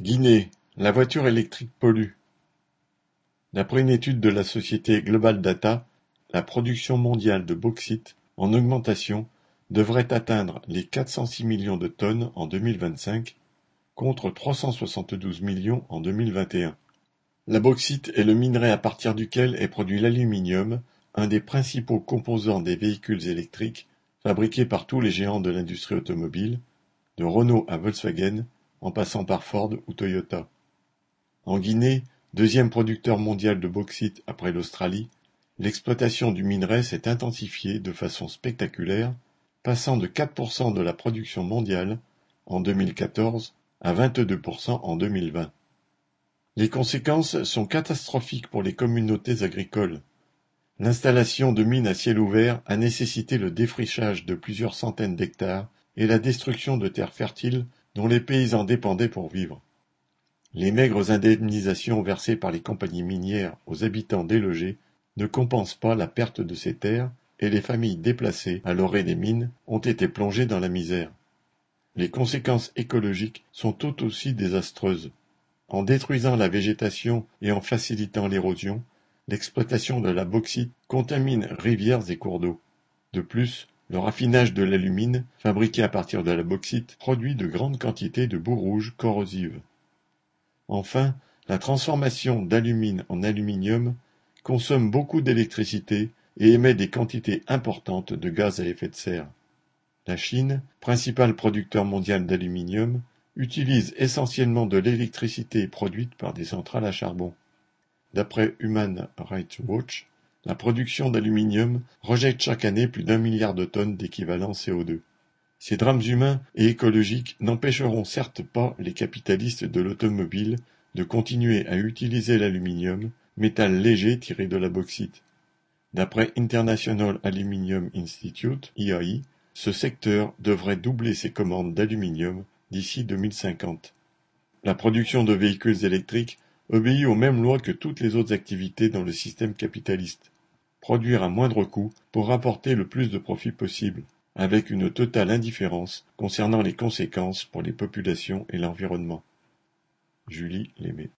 Guinée, la voiture électrique pollue. D'après une étude de la société Global Data, la production mondiale de bauxite, en augmentation, devrait atteindre les 406 millions de tonnes en 2025 contre 372 millions en 2021. La bauxite est le minerai à partir duquel est produit l'aluminium, un des principaux composants des véhicules électriques fabriqués par tous les géants de l'industrie automobile, de Renault à Volkswagen, en passant par Ford ou Toyota. En Guinée, deuxième producteur mondial de bauxite après l'Australie, l'exploitation du minerai s'est intensifiée de façon spectaculaire, passant de 4% de la production mondiale en 2014 à 22% en 2020. Les conséquences sont catastrophiques pour les communautés agricoles. L'installation de mines à ciel ouvert a nécessité le défrichage de plusieurs centaines d'hectares et la destruction de terres fertiles dont les paysans dépendaient pour vivre. Les maigres indemnisations versées par les compagnies minières aux habitants délogés ne compensent pas la perte de ces terres et les familles déplacées à l'orée des mines ont été plongées dans la misère. Les conséquences écologiques sont tout aussi désastreuses. En détruisant la végétation et en facilitant l'érosion, l'exploitation de la bauxite contamine rivières et cours d'eau. De plus, le raffinage de l'alumine, fabriqué à partir de la bauxite, produit de grandes quantités de boue rouge corrosive. Enfin, la transformation d'alumine en aluminium consomme beaucoup d'électricité et émet des quantités importantes de gaz à effet de serre. La Chine, principal producteur mondial d'aluminium, utilise essentiellement de l'électricité produite par des centrales à charbon. D'après Human Rights Watch, la production d'aluminium rejette chaque année plus d'un milliard de tonnes d'équivalent CO2. Ces drames humains et écologiques n'empêcheront certes pas les capitalistes de l'automobile de continuer à utiliser l'aluminium, métal léger tiré de la bauxite. D'après International Aluminium Institute, IAI, ce secteur devrait doubler ses commandes d'aluminium d'ici 2050. La production de véhicules électriques obéit aux mêmes lois que toutes les autres activités dans le système capitaliste produire à moindre coût pour rapporter le plus de profit possible, avec une totale indifférence concernant les conséquences pour les populations et l'environnement. Julie Lémé